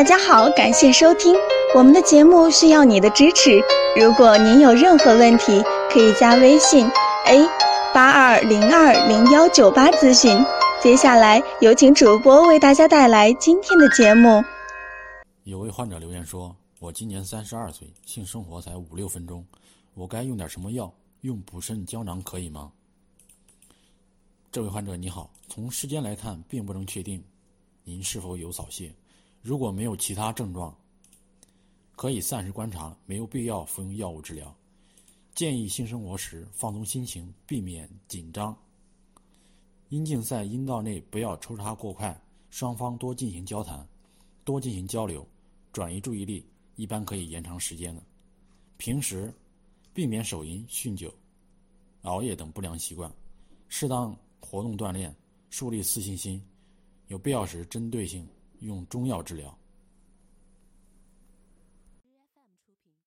大家好，感谢收听我们的节目，需要你的支持。如果您有任何问题，可以加微信 a 八二零二零幺九八咨询。接下来有请主播为大家带来今天的节目。有位患者留言说：“我今年三十二岁，性生活才五六分钟，我该用点什么药？用补肾胶囊可以吗？”这位患者你好，从时间来看，并不能确定您是否有早泄。如果没有其他症状，可以暂时观察，没有必要服用药物治疗。建议性生活时放松心情，避免紧张。阴茎在阴道内不要抽插过快，双方多进行交谈，多进行交流，转移注意力，一般可以延长时间的。平时避免手淫、酗酒、熬夜等不良习惯，适当活动锻炼，树立自信心，有必要时针对性。用中药治疗。